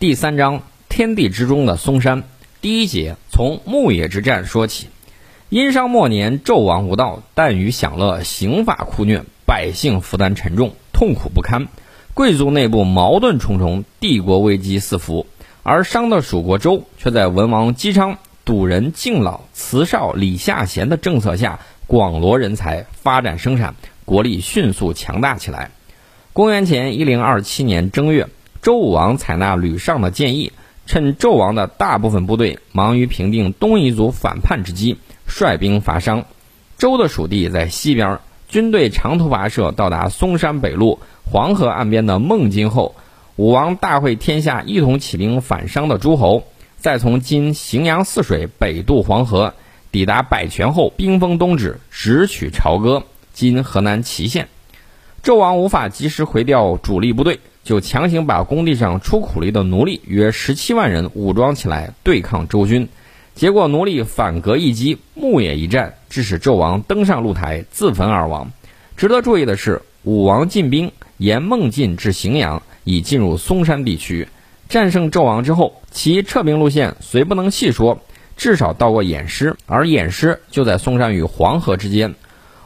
第三章天地之中的嵩山，第一节从牧野之战说起。殷商末年，纣王无道，但于享乐，刑法酷虐，百姓负担沉重，痛苦不堪。贵族内部矛盾重重，帝国危机四伏。而商的属国周却在文王姬昌、笃仁、敬老、慈少、李下贤的政策下，广罗人才，发展生产，国力迅速强大起来。公元前一零二七年正月。周武王采纳吕尚的建议，趁纣王的大部分部队忙于平定东夷族反叛之机，率兵伐商。周的属地在西边，军队长途跋涉到达嵩山北麓黄河岸边的孟津后，武王大会天下一同起兵反商的诸侯，再从今荥阳泗水北渡黄河，抵达百泉后，兵锋东指，直取朝歌（今河南淇县）。纣王无法及时回调主力部队。就强行把工地上出苦力的奴隶约十七万人武装起来对抗周军，结果奴隶反戈一击，牧野一战，致使纣王登上露台自焚而亡。值得注意的是，武王进兵沿孟津至荥阳，已进入嵩山地区。战胜纣王之后，其撤兵路线虽不能细说，至少到过偃师，而偃师就在嵩山与黄河之间。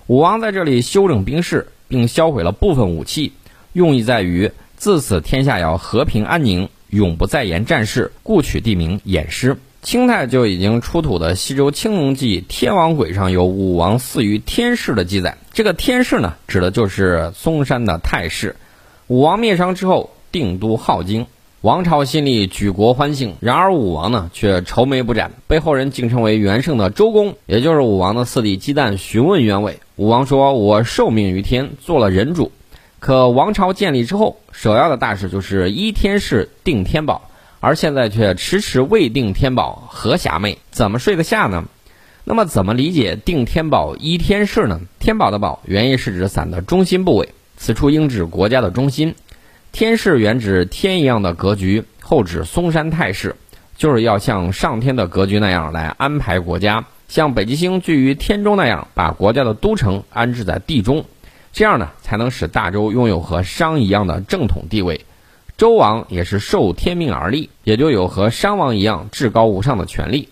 武王在这里修整兵士，并销毁了部分武器，用意在于。自此天下要和平安宁，永不再言战事，故取地名偃师。清太就已经出土的西周青龙记天王簋上有武王祀于天氏的记载。这个天氏呢，指的就是嵩山的太氏。武王灭商之后，定都镐京，王朝新立，举国欢庆。然而武王呢，却愁眉不展，被后人敬称为元圣的周公，也就是武王的四弟姬旦询问原委。武王说：“我受命于天，做了人主。”可王朝建立之后，首要的大事就是依天事定天宝，而现在却迟迟未定天宝，何暇寐？怎么睡得下呢？那么怎么理解定天宝依天事呢？天宝的宝原意是指伞的中心部位，此处应指国家的中心。天事原指天一样的格局，后指嵩山太氏，就是要像上天的格局那样来安排国家，像北极星居于天中那样，把国家的都城安置在地中。这样呢，才能使大周拥有和商一样的正统地位。周王也是受天命而立，也就有和商王一样至高无上的权利。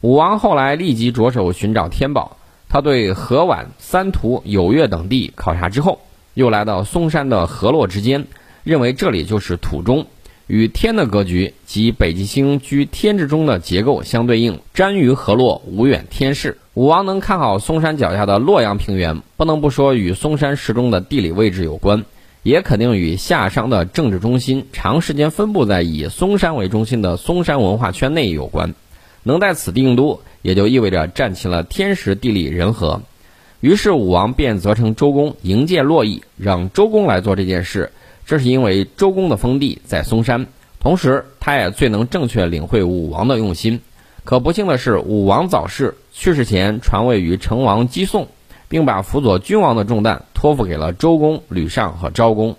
武王后来立即着手寻找天宝，他对河宛、三途、有月等地考察之后，又来到嵩山的河洛之间，认为这里就是土中，与天的格局及北极星居天之中的结构相对应。瞻于河洛，无远天视。武王能看好嵩山脚下的洛阳平原，不能不说与嵩山石中的地理位置有关，也肯定与夏商的政治中心长时间分布在以嵩山为中心的嵩山文化圈内有关。能在此定都，也就意味着占齐了天时地利人和。于是武王便责成周公营建洛邑，让周公来做这件事。这是因为周公的封地在嵩山，同时他也最能正确领会武王的用心。可不幸的是，武王早逝，去世前传位于成王姬诵，并把辅佐君王的重担托付给了周公、吕尚和昭公。